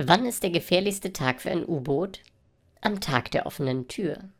Wann ist der gefährlichste Tag für ein U-Boot? Am Tag der offenen Tür.